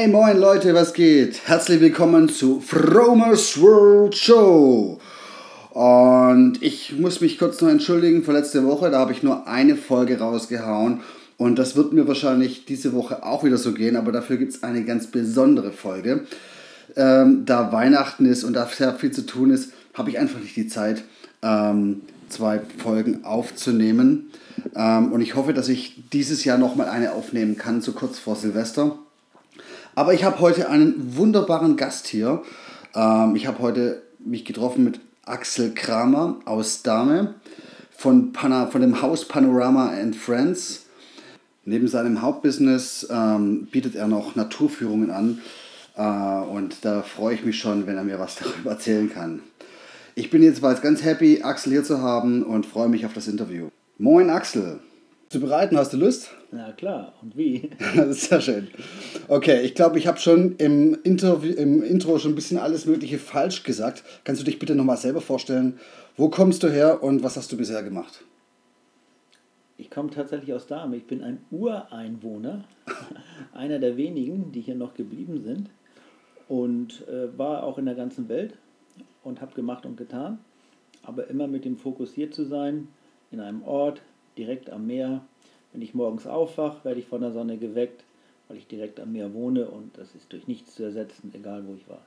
Hey moin Leute, was geht? Herzlich willkommen zu Fromers World Show. Und ich muss mich kurz noch entschuldigen für letzte Woche, da habe ich nur eine Folge rausgehauen. Und das wird mir wahrscheinlich diese Woche auch wieder so gehen, aber dafür gibt es eine ganz besondere Folge. Ähm, da Weihnachten ist und da sehr viel zu tun ist, habe ich einfach nicht die Zeit, ähm, zwei Folgen aufzunehmen. Ähm, und ich hoffe, dass ich dieses Jahr nochmal eine aufnehmen kann, so kurz vor Silvester. Aber ich habe heute einen wunderbaren Gast hier. Ähm, ich habe heute mich getroffen mit Axel Kramer aus Dahme von, Pana, von dem Haus Panorama and Friends. Neben seinem Hauptbusiness ähm, bietet er noch Naturführungen an. Äh, und da freue ich mich schon, wenn er mir was darüber erzählen kann. Ich bin jetzt ganz happy, Axel hier zu haben und freue mich auf das Interview. Moin Axel. Zu bereiten, hast du Lust? Na klar, und wie? das ist sehr schön. Okay, ich glaube, ich habe schon im, Interview, im Intro schon ein bisschen alles Mögliche falsch gesagt. Kannst du dich bitte nochmal selber vorstellen? Wo kommst du her und was hast du bisher gemacht? Ich komme tatsächlich aus Dahme. Ich bin ein Ureinwohner, einer der wenigen, die hier noch geblieben sind und äh, war auch in der ganzen Welt und habe gemacht und getan, aber immer mit dem Fokus hier zu sein, in einem Ort, direkt am Meer. Wenn ich morgens aufwache, werde ich von der Sonne geweckt, weil ich direkt am Meer wohne und das ist durch nichts zu ersetzen, egal wo ich war.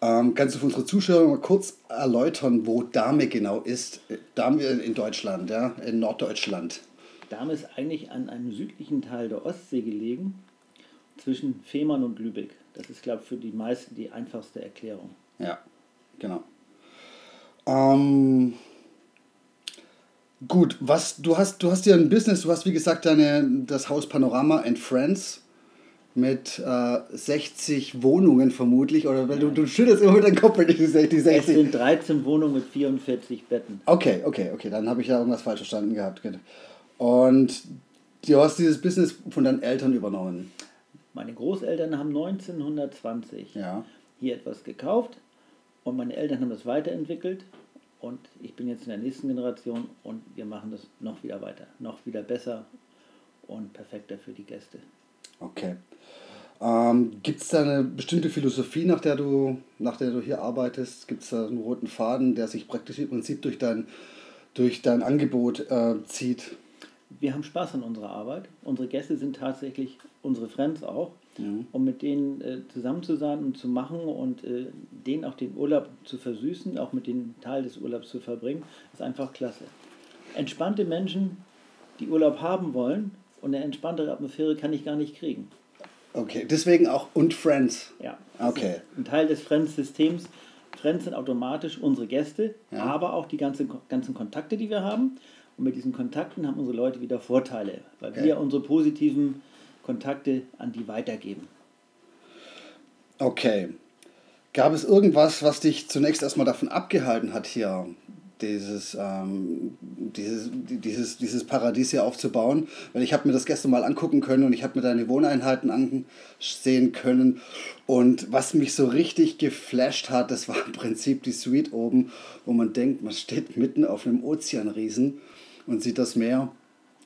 Ähm, kannst du für unsere Zuschauer mal kurz erläutern, wo Dahme genau ist? Dahme in Deutschland, ja, in Norddeutschland. Dahme ist eigentlich an einem südlichen Teil der Ostsee gelegen, zwischen Fehmarn und Lübeck. Das ist, glaube ich, für die meisten die einfachste Erklärung. Ja, genau. Ähm, Gut, was du hast, du hast ja ein Business, du hast wie gesagt deine, das Haus Panorama and Friends mit äh, 60 Wohnungen vermutlich, oder weil du, du schüttelst immer deinen Kopf, wenn ich die 60. Es sind 13 Wohnungen mit 44 Betten. Okay, okay, okay, dann habe ich ja irgendwas falsch verstanden gehabt. Und du hast dieses Business von deinen Eltern übernommen. Meine Großeltern haben 1920 ja. hier etwas gekauft und meine Eltern haben das weiterentwickelt und ich bin jetzt in der nächsten Generation und wir machen das noch wieder weiter, noch wieder besser und perfekter für die Gäste. Okay. Ähm, Gibt es da eine bestimmte Philosophie, nach der du, nach der du hier arbeitest? Gibt es da einen roten Faden, der sich praktisch im Prinzip durch dein, durch dein Angebot äh, zieht? Wir haben Spaß an unserer Arbeit. Unsere Gäste sind tatsächlich unsere Friends auch. Mhm. Um mit denen äh, zusammen zu sein und zu machen und äh, denen auch den Urlaub zu versüßen, auch mit dem Teil des Urlaubs zu verbringen, ist einfach klasse. Entspannte Menschen, die Urlaub haben wollen und eine entspanntere Atmosphäre kann ich gar nicht kriegen. Okay, deswegen auch und Friends. Ja. Okay. Ein Teil des Friends-Systems. Friends sind automatisch unsere Gäste, ja. aber auch die ganze, ganzen Kontakte, die wir haben. Und mit diesen Kontakten haben unsere Leute wieder Vorteile, weil okay. wir unsere positiven Kontakte an die weitergeben. Okay. Gab es irgendwas, was dich zunächst erstmal davon abgehalten hat, hier dieses, ähm, dieses, dieses, dieses Paradies hier aufzubauen? Weil ich habe mir das gestern mal angucken können und ich habe mir deine Wohneinheiten ansehen können. Und was mich so richtig geflasht hat, das war im Prinzip die Suite oben, wo man denkt, man steht mitten auf einem Ozeanriesen und sieht das Meer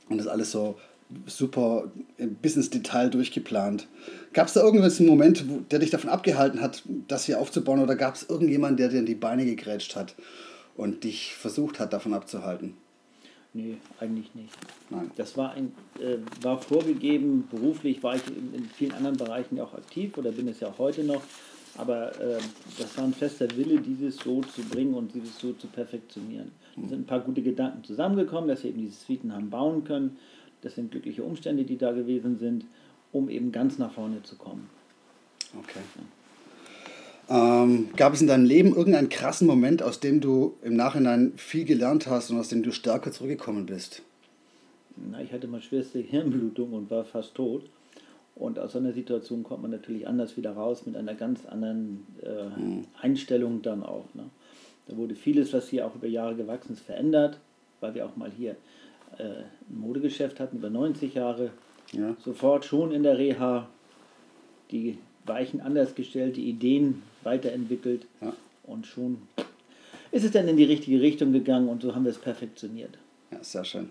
und das alles so super bis ins Detail durchgeplant. Gab es da irgendeinen Moment, wo, der dich davon abgehalten hat, das hier aufzubauen oder gab es irgendjemanden, der dir in die Beine gegrätscht hat und dich versucht hat, davon abzuhalten? Nee, eigentlich nicht. Nein. Das war, ein, äh, war vorgegeben, beruflich war ich in, in, vielen anderen Bereichen ja auch aktiv oder bin es ja auch heute noch. Aber äh, das war ein fester Wille, dieses so zu bringen und dieses so zu perfektionieren. Es sind ein paar gute Gedanken zusammengekommen, dass wir eben diese Suiten haben bauen können. Das sind glückliche Umstände, die da gewesen sind, um eben ganz nach vorne zu kommen. Okay. Ähm, gab es in deinem Leben irgendeinen krassen Moment, aus dem du im Nachhinein viel gelernt hast und aus dem du stärker zurückgekommen bist? Na, ich hatte mal schwerste Hirnblutung und war fast tot. Und aus so einer Situation kommt man natürlich anders wieder raus, mit einer ganz anderen äh, mhm. Einstellung dann auch. Ne? Da wurde vieles, was hier auch über Jahre gewachsen ist, verändert, weil wir auch mal hier äh, ein Modegeschäft hatten über 90 Jahre. Ja. Sofort schon in der Reha die Weichen anders gestellt, die Ideen weiterentwickelt ja. und schon ist es dann in die richtige Richtung gegangen und so haben wir es perfektioniert. Ja, sehr schön.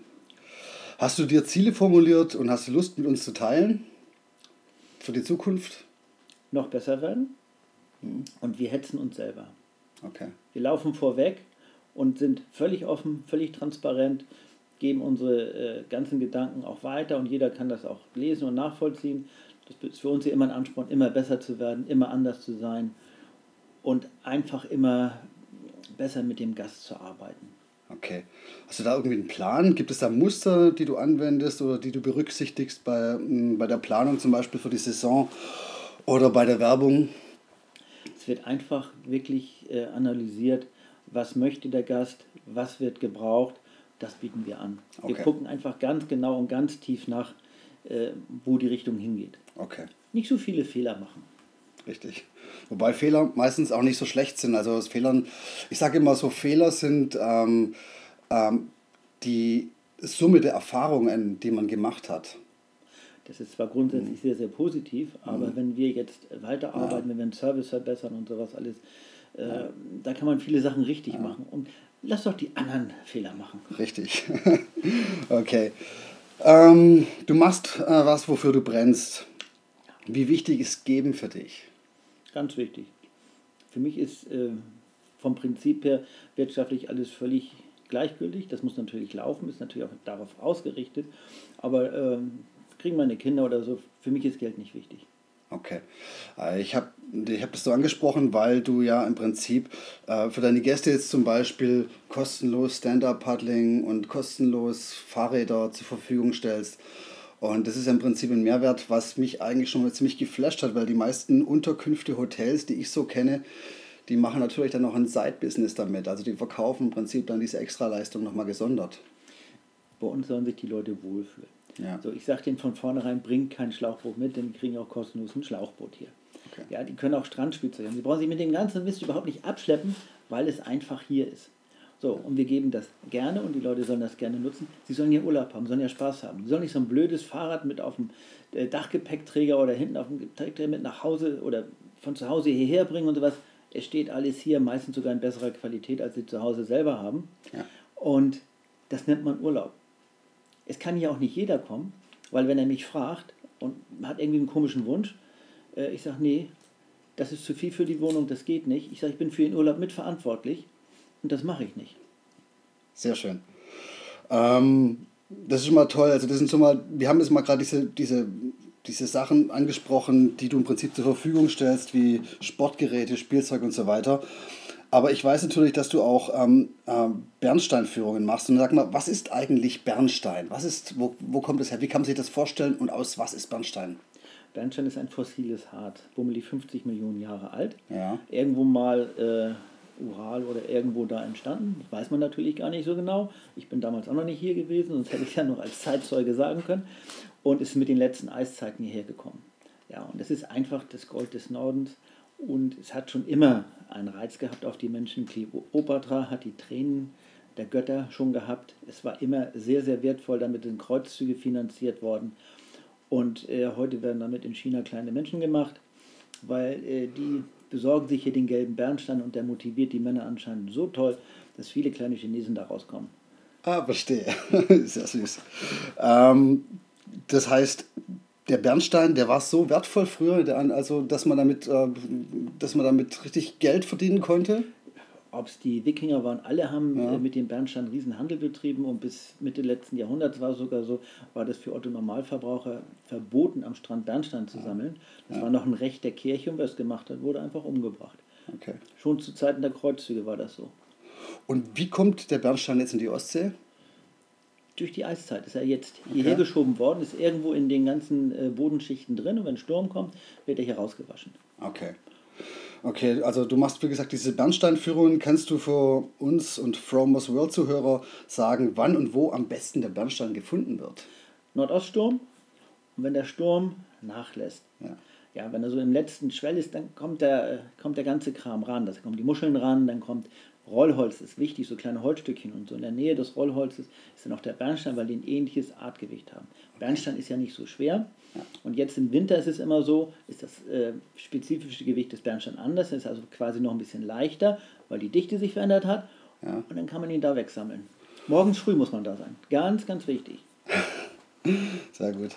Hast du dir Ziele formuliert und hast du Lust mit uns zu teilen für die Zukunft? Noch besser werden mhm. und wir hetzen uns selber. Okay. Wir laufen vorweg und sind völlig offen, völlig transparent, geben unsere äh, ganzen Gedanken auch weiter und jeder kann das auch lesen und nachvollziehen. Das ist für uns ja immer ein Ansporn, immer besser zu werden, immer anders zu sein und einfach immer besser mit dem Gast zu arbeiten. Okay. Hast du da irgendwie einen Plan? Gibt es da Muster, die du anwendest oder die du berücksichtigst bei, hm, bei der Planung zum Beispiel für die Saison oder bei der Werbung? Es wird einfach wirklich äh, analysiert, was möchte der Gast, was wird gebraucht, das bieten wir an. Okay. Wir gucken einfach ganz genau und ganz tief nach, äh, wo die Richtung hingeht. Okay. Nicht so viele Fehler machen. Richtig. Wobei Fehler meistens auch nicht so schlecht sind. Also aus Fehlern, ich sage immer so, Fehler sind ähm, ähm, die Summe der Erfahrungen, die man gemacht hat. Das ist zwar grundsätzlich mhm. sehr, sehr positiv, aber mhm. wenn wir jetzt weiterarbeiten, ja. wenn wir den Service verbessern und sowas alles, äh, ja. da kann man viele Sachen richtig ja. machen. Und lass doch die anderen Fehler machen. Richtig. okay. Ähm, du machst äh, was, wofür du brennst. Wie wichtig ist Geben für dich? Ganz wichtig. Für mich ist äh, vom Prinzip her wirtschaftlich alles völlig gleichgültig. Das muss natürlich laufen, ist natürlich auch darauf ausgerichtet. Aber äh, kriegen meine Kinder oder so, für mich ist Geld nicht wichtig. Okay. Äh, ich habe ich hab das so angesprochen, weil du ja im Prinzip äh, für deine Gäste jetzt zum Beispiel kostenlos Stand-Up-Paddling und kostenlos Fahrräder zur Verfügung stellst. Und das ist im Prinzip ein Mehrwert, was mich eigentlich schon mal ziemlich geflasht hat, weil die meisten Unterkünfte, Hotels, die ich so kenne, die machen natürlich dann noch ein Side-Business damit. Also die verkaufen im Prinzip dann diese Extraleistung nochmal gesondert. Bei uns sollen sich die Leute wohlfühlen. Ja. So, ich sage denen von vornherein, bringt kein Schlauchboot mit, denn die kriegen auch kostenlos ein Schlauchboot hier. Okay. Ja, die können auch Strandspielzeug haben. Sie brauchen sich mit dem ganzen Mist überhaupt nicht abschleppen, weil es einfach hier ist. So, und wir geben das gerne und die Leute sollen das gerne nutzen. Sie sollen hier Urlaub haben, sollen ja Spaß haben. Sie sollen nicht so ein blödes Fahrrad mit auf dem äh, Dachgepäckträger oder hinten auf dem Gepäckträger mit nach Hause oder von zu Hause hierher bringen und sowas. Es steht alles hier, meistens sogar in besserer Qualität, als sie zu Hause selber haben. Ja. Und das nennt man Urlaub. Es kann hier auch nicht jeder kommen, weil wenn er mich fragt und hat irgendwie einen komischen Wunsch, äh, ich sage, nee, das ist zu viel für die Wohnung, das geht nicht. Ich sage, ich bin für den Urlaub mitverantwortlich und das mache ich nicht. Sehr schön. Ähm, das ist schon mal toll. Also das sind schon mal, wir haben jetzt mal gerade diese, diese, diese Sachen angesprochen, die du im Prinzip zur Verfügung stellst, wie Sportgeräte, Spielzeug und so weiter. Aber ich weiß natürlich, dass du auch ähm, äh, Bernsteinführungen machst. Und sag mal, was ist eigentlich Bernstein? Was ist, wo, wo kommt es her? Wie kann man sich das vorstellen und aus was ist Bernstein? Bernstein ist ein fossiles Hart, bummelig 50 Millionen Jahre alt. Ja. Irgendwo mal äh, Ural oder irgendwo da entstanden. Das weiß man natürlich gar nicht so genau. Ich bin damals auch noch nicht hier gewesen, sonst hätte ich ja noch als Zeitzeuge sagen können. Und ist mit den letzten Eiszeiten hierher gekommen. Ja, und es ist einfach das Gold des Nordens. Und es hat schon immer einen Reiz gehabt auf die Menschen. Kleopatra hat die Tränen der Götter schon gehabt. Es war immer sehr, sehr wertvoll. Damit sind Kreuzzüge finanziert worden. Und äh, heute werden damit in China kleine Menschen gemacht, weil äh, die besorgen sich hier den gelben Bernstein und der motiviert die Männer anscheinend so toll, dass viele kleine Chinesen da rauskommen. Ah, verstehe. Sehr süß. Ähm, das heißt, der Bernstein, der war so wertvoll früher, der, also dass man damit, äh, dass man damit richtig Geld verdienen konnte ob es die Wikinger waren, alle haben ja. Äh, mit dem Bernstein einen Riesenhandel betrieben und bis Mitte letzten Jahrhunderts war es sogar so, war das für Otto Normalverbraucher verboten, am Strand Bernstein zu ja. sammeln. Das ja. war noch ein Recht der Kirche und wer es gemacht hat, wurde einfach umgebracht. Okay. Schon zu Zeiten der Kreuzzüge war das so. Und wie kommt der Bernstein jetzt in die Ostsee? Durch die Eiszeit ist er jetzt hierher okay. geschoben worden, ist irgendwo in den ganzen äh, Bodenschichten drin und wenn Sturm kommt, wird er hier rausgewaschen. Okay. Okay, also du machst, wie gesagt, diese Bernsteinführungen. Kannst du für uns und Fromos World Zuhörer sagen, wann und wo am besten der Bernstein gefunden wird? Nordoststurm Und wenn der Sturm nachlässt, Ja. ja, wenn er so im letzten Schwell ist, dann kommt der, äh, kommt der ganze Kram ran. Da kommen die Muscheln ran, dann kommt Rollholz, ist wichtig, so kleine Holzstückchen und so. In der Nähe des Rollholzes ist dann auch der Bernstein, weil die ein ähnliches Artgewicht haben. Bernstein ist ja nicht so schwer. Und jetzt im Winter ist es immer so, ist das äh, spezifische Gewicht des Bernstein anders, ist also quasi noch ein bisschen leichter, weil die Dichte sich verändert hat. Ja. Und dann kann man ihn da wegsammeln. Morgens früh muss man da sein. Ganz, ganz wichtig. Sehr gut.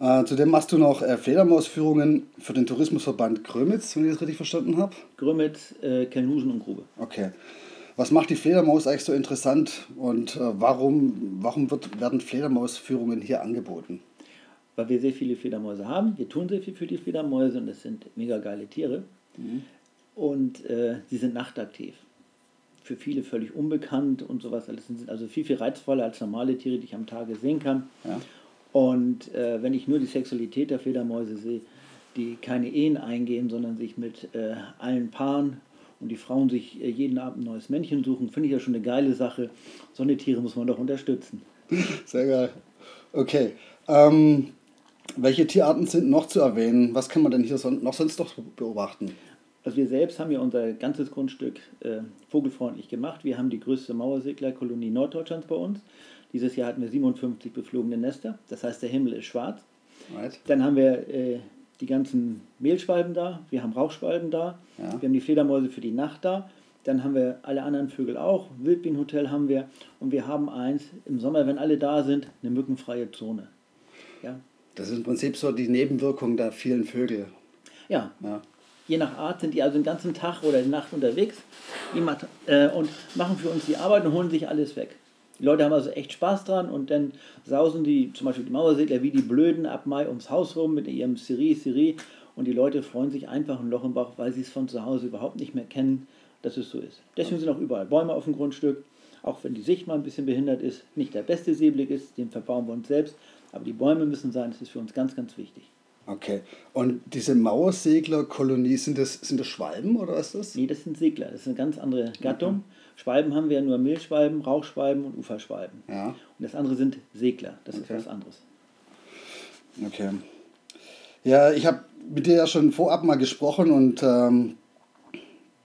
Äh, zudem machst du noch äh, Fledermausführungen für den Tourismusverband Grömitz, wenn ich das richtig verstanden habe. Grömitz, äh, Kellnusen und Grube. Okay. Was macht die Fledermaus eigentlich so interessant und äh, warum, warum wird, werden Fledermausführungen hier angeboten? weil wir sehr viele Fledermäuse haben. Wir tun sehr viel für die Fledermäuse und das sind mega geile Tiere. Und äh, sie sind nachtaktiv. Für viele völlig unbekannt und sowas. alles. Sind also viel, viel reizvoller als normale Tiere, die ich am Tage sehen kann. Ja. Und äh, wenn ich nur die Sexualität der Fledermäuse sehe, die keine Ehen eingehen, sondern sich mit äh, allen Paaren und die Frauen sich äh, jeden Abend ein neues Männchen suchen, finde ich ja schon eine geile Sache. So eine Tiere muss man doch unterstützen. Sehr geil. Okay. Ähm, welche Tierarten sind noch zu erwähnen? Was kann man denn hier son noch sonst noch beobachten? Also wir selbst haben ja unser ganzes Grundstück äh, vogelfreundlich gemacht. Wir haben die größte Mauerseglerkolonie Norddeutschlands bei uns. Dieses Jahr hatten wir 57 beflogene Nester. Das heißt, der Himmel ist schwarz. Right. Dann haben wir äh, die ganzen Mehlschwalben da. Wir haben Rauchschwalben da. Ja. Wir haben die Fledermäuse für die Nacht da. Dann haben wir alle anderen Vögel auch. Wildbienenhotel haben wir. Und wir haben eins im Sommer, wenn alle da sind, eine mückenfreie Zone. Ja, Das ist im Prinzip so die Nebenwirkung der vielen Vögel. ja Ja. Je nach Art sind die also den ganzen Tag oder die Nacht unterwegs äh, und machen für uns die Arbeit und holen sich alles weg. Die Leute haben also echt Spaß dran und dann sausen die, zum Beispiel die Mauersegler, wie die Blöden ab Mai ums Haus rum mit ihrem Siri, Siri und die Leute freuen sich einfach ein Loch im Bauch, weil sie es von zu Hause überhaupt nicht mehr kennen, dass es so ist. Deswegen sind auch überall Bäume auf dem Grundstück, auch wenn die Sicht mal ein bisschen behindert ist, nicht der beste Seeblick ist, den verbauen wir uns selbst, aber die Bäume müssen sein, das ist für uns ganz, ganz wichtig. Okay. Und diese Mauerseglerkolonie, sind das, sind das Schwalben oder was ist das? Nee, das sind Segler. Das ist eine ganz andere Gattung. Schwalben haben wir ja nur Mehlschwalben, Rauchschwalben und Uferschwalben. Ja. Und das andere sind Segler. Das Okay. ist was anderes. Okay. Ja, ich habe mit dir ja schon vorab mal gesprochen und ähm,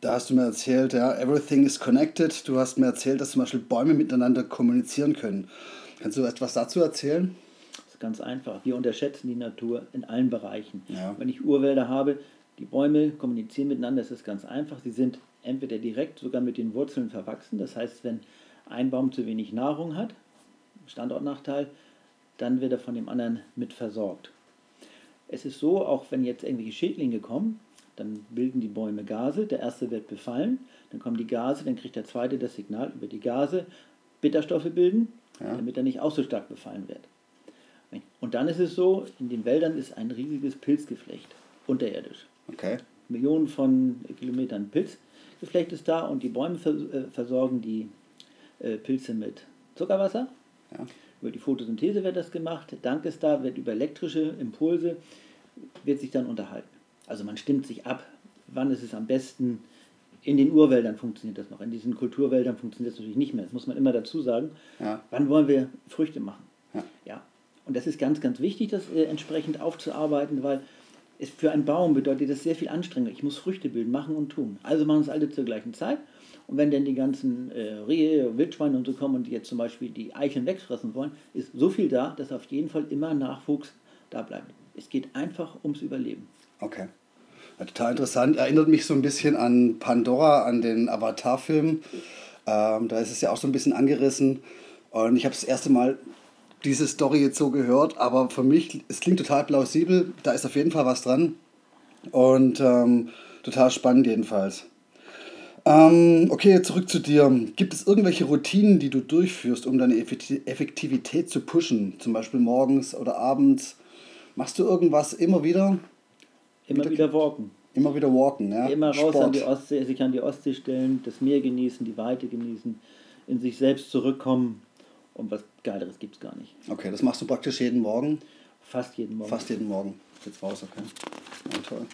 da hast du mir erzählt, ja, everything is connected. Du hast mir erzählt, dass zum Beispiel Bäume miteinander kommunizieren können. Kannst du etwas dazu erzählen? Das ist ganz einfach. Wir unterschätzen die Natur in allen Bereichen. Ja. Wenn ich Urwälder habe, die Bäume kommunizieren miteinander, das ist ganz einfach. Sie sind entweder direkt sogar mit den Wurzeln verwachsen. Das heißt, wenn ein Baum zu wenig Nahrung hat, Standortnachteil, dann wird er von dem anderen mit versorgt. Es ist so, auch wenn jetzt irgendwelche Schädlinge kommen, dann bilden die Bäume Gase. Der erste wird befallen, dann kommen die Gase, dann kriegt der zweite das Signal über die Gase, Bitterstoffe bilden, Ja. damit er nicht auch so stark befallen wird. Und dann ist es so, in den Wäldern ist ein riesiges Pilzgeflecht, unterirdisch. Okay. Millionen von Kilometern Pilzgeflecht ist da und die Bäume äh, versorgen die äh, Pilze mit Zuckerwasser. Ja. Über die Photosynthese wird das gemacht. Dank ist da, wird über elektrische Impulse, wird sich dann unterhalten. Also man stimmt sich ab, wann ist es am besten. In den Urwäldern funktioniert das noch. In diesen Kulturwäldern funktioniert das natürlich nicht mehr. Das muss man immer dazu sagen. Ja. Wann wollen wir Früchte machen? Ja. ja. Und das ist ganz, ganz wichtig, das äh, entsprechend aufzuarbeiten, weil es für einen Baum bedeutet das sehr viel Anstrengung. Ich muss Früchte bilden, machen und tun. Also machen es alle zur gleichen Zeit. Und wenn dann die ganzen äh, Rehe, Wildschweine und so kommen und jetzt zum Beispiel die Eicheln wegfressen wollen, ist so viel da, dass auf jeden Fall immer Nachwuchs da bleibt. Es geht einfach ums Überleben. Okay. Ja, total interessant. Erinnert mich so ein bisschen an Pandora, an den Avatar-Film. Ähm, da ist es ja auch so ein bisschen angerissen. Und ich habe das erste Mal diese Story jetzt so gehört, aber für mich, es klingt total plausibel. Da ist auf jeden Fall was dran. Und ähm, total spannend jedenfalls. Ähm, okay, zurück zu dir. Gibt es irgendwelche Routinen, die du durchführst, um deine Effekti- Effektivität zu pushen? Zum Beispiel morgens oder abends? Machst du irgendwas immer wieder? Immer Bitte? wieder walken. Immer wieder walken, ja? Immer raus Sport. an die Ostsee, sich an die Ostsee stellen, das Meer genießen, die Weite genießen, in sich selbst zurückkommen. Und was Geileres gibt es gar nicht. Okay, das machst du praktisch jeden Morgen. Fast jeden Morgen. Fast jeden Morgen. Jetzt raus, okay. Ja, toll.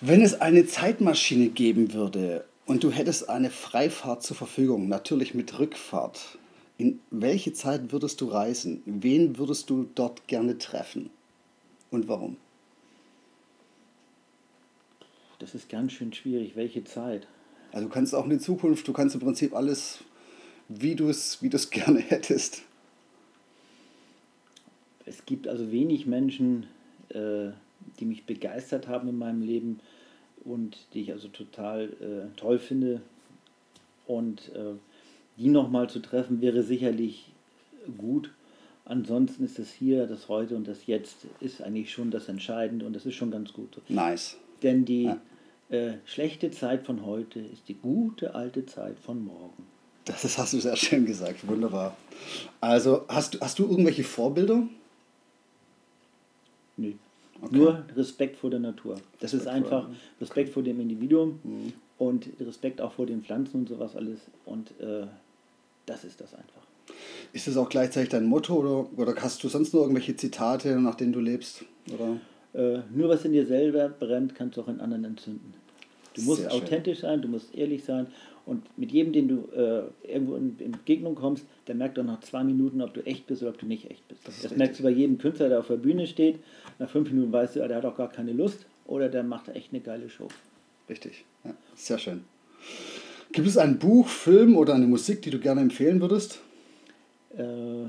Wenn es eine Zeitmaschine geben würde und du hättest eine Freifahrt zur Verfügung, natürlich mit Rückfahrt, In welche Zeit würdest du reisen? Wen würdest du dort gerne treffen? Und warum? Das ist ganz schön schwierig. Welche Zeit? Also du kannst auch in die Zukunft, du kannst im Prinzip alles, wie du es wie gerne hättest. Es gibt also wenig Menschen, äh, die mich begeistert haben in meinem Leben und die ich also total äh, toll finde. Und äh, die nochmal zu treffen, wäre sicherlich gut. Ansonsten ist das hier, das Heute und das Jetzt ist eigentlich schon das Entscheidende und das ist schon ganz gut. Nice. Denn die ja. äh, schlechte Zeit von heute ist die gute alte Zeit von morgen. Das ist, hast du sehr schön gesagt, wunderbar. Also hast, hast du irgendwelche Vorbilder? Nö. Okay. Nur Respekt vor der Natur. Das Respekt ist einfach vor, Respekt vor dem Individuum mhm. und Respekt auch vor den Pflanzen und sowas alles. Und äh, das ist das einfach. Ist das auch gleichzeitig dein Motto oder, oder hast du sonst noch irgendwelche Zitate, nach denen du lebst? Oder? Äh, nur was in dir selber brennt, kannst du auch in anderen entzünden. Du musst Sehr authentisch schön. sein, du musst ehrlich sein und mit jedem, den du äh, irgendwo in, in, Begegnung kommst, der merkt doch nach zwei Minuten, ob du echt bist oder ob du nicht echt bist. Das, das merkst du bei jedem Künstler, der auf der Bühne steht. Nach fünf Minuten weißt du, der hat auch gar keine Lust oder der macht echt eine geile Show. Richtig, ja, sehr schön. Gibt es ein Buch, Film oder eine Musik, die du gerne empfehlen würdest? Äh,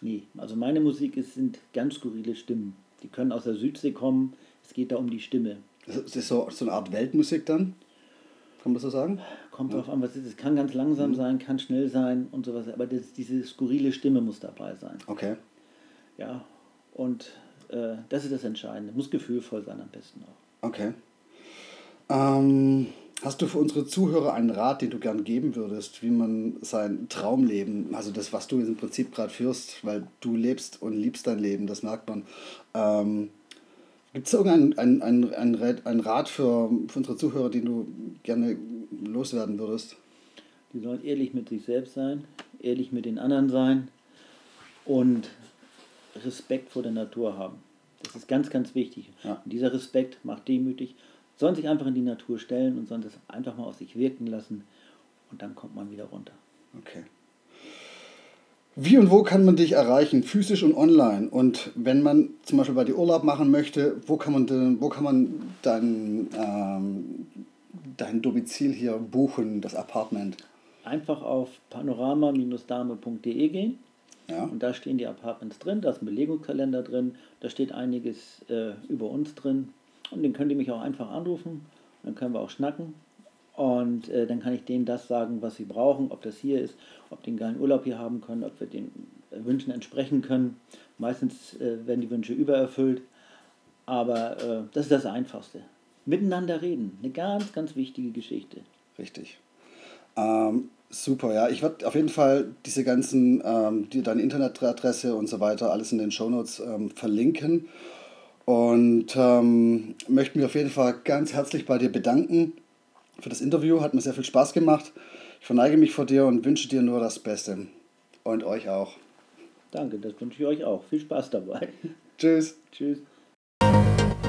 nee, also meine Musik ist, sind ganz skurrile Stimmen. Die können aus der Südsee kommen. Es geht da um die Stimme. Das ist so, so eine Art Weltmusik dann? Kann man so sagen? Kommt ja. drauf an, was es ist. Es kann ganz langsam mhm. sein, kann schnell sein und sowas, aber das, diese skurrile Stimme muss dabei sein. Okay. Ja, und äh, das ist das Entscheidende. Muss gefühlvoll sein am besten auch. Okay. Ähm, hast du für unsere Zuhörer einen Rat, den du gern geben würdest, wie man sein Traumleben, also das, was du im Prinzip gerade führst, weil du lebst und liebst dein Leben, das merkt man. Ähm, Gibt es irgendeinen ein, ein, ein, ein Rat für, für unsere Zuhörer, den du gerne loswerden würdest? Die sollen ehrlich mit sich selbst sein, ehrlich mit den anderen sein und Respekt vor der Natur haben. Das ist ganz, ganz wichtig. Ja. Und dieser Respekt macht demütig, sollen sich einfach in die Natur stellen und sollen das einfach mal auf sich wirken lassen und dann kommt man wieder runter. Okay. Wie und wo kann man dich erreichen, physisch und online? Und wenn man zum Beispiel bei dir Urlaub machen möchte, wo kann man, denn, wo kann man dein, ähm, dein Domizil hier buchen, das Apartment? Einfach auf panorama-dame.de gehen. Ja. Und da stehen die Apartments drin, da ist ein Belegungskalender drin, da steht einiges äh, über uns drin. Und den könnt ihr mich auch einfach anrufen, dann können wir auch schnacken. Und äh, dann kann ich denen das sagen, was sie brauchen, ob das hier ist, ob die einen geilen Urlaub hier haben können, ob wir den äh, Wünschen entsprechen können. Meistens äh, werden die Wünsche übererfüllt, aber äh, das ist das Einfachste. Miteinander reden, eine ganz, ganz wichtige Geschichte. Richtig. Ähm, super, ja. Ich werde auf jeden Fall diese ganzen, ähm, die, deine Internetadresse und so weiter, alles in den Shownotes ähm, verlinken. Und ähm, möchte mich auf jeden Fall ganz herzlich bei dir bedanken für das Interview. Hat mir sehr viel Spaß gemacht. Ich verneige mich vor dir und wünsche dir nur das Beste. Und euch auch. Danke, das wünsche ich euch auch. Viel Spaß dabei. Tschüss. Tschüss.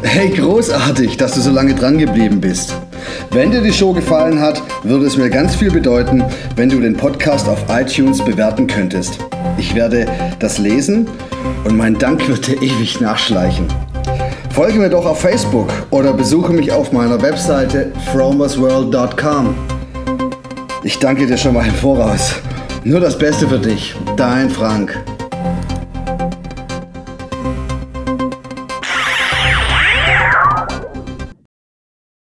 Hey, großartig, dass du so lange dran geblieben bist. Wenn dir die Show gefallen hat, würde es mir ganz viel bedeuten, wenn du den Podcast auf iTunes bewerten könntest. Ich werde das lesen und mein Dank wird dir ewig nachschleichen. Folge mir doch auf Facebook oder besuche mich auf meiner Webseite fromersworld.com. Ich danke dir schon mal im Voraus. Nur das Beste für dich, dein Frank.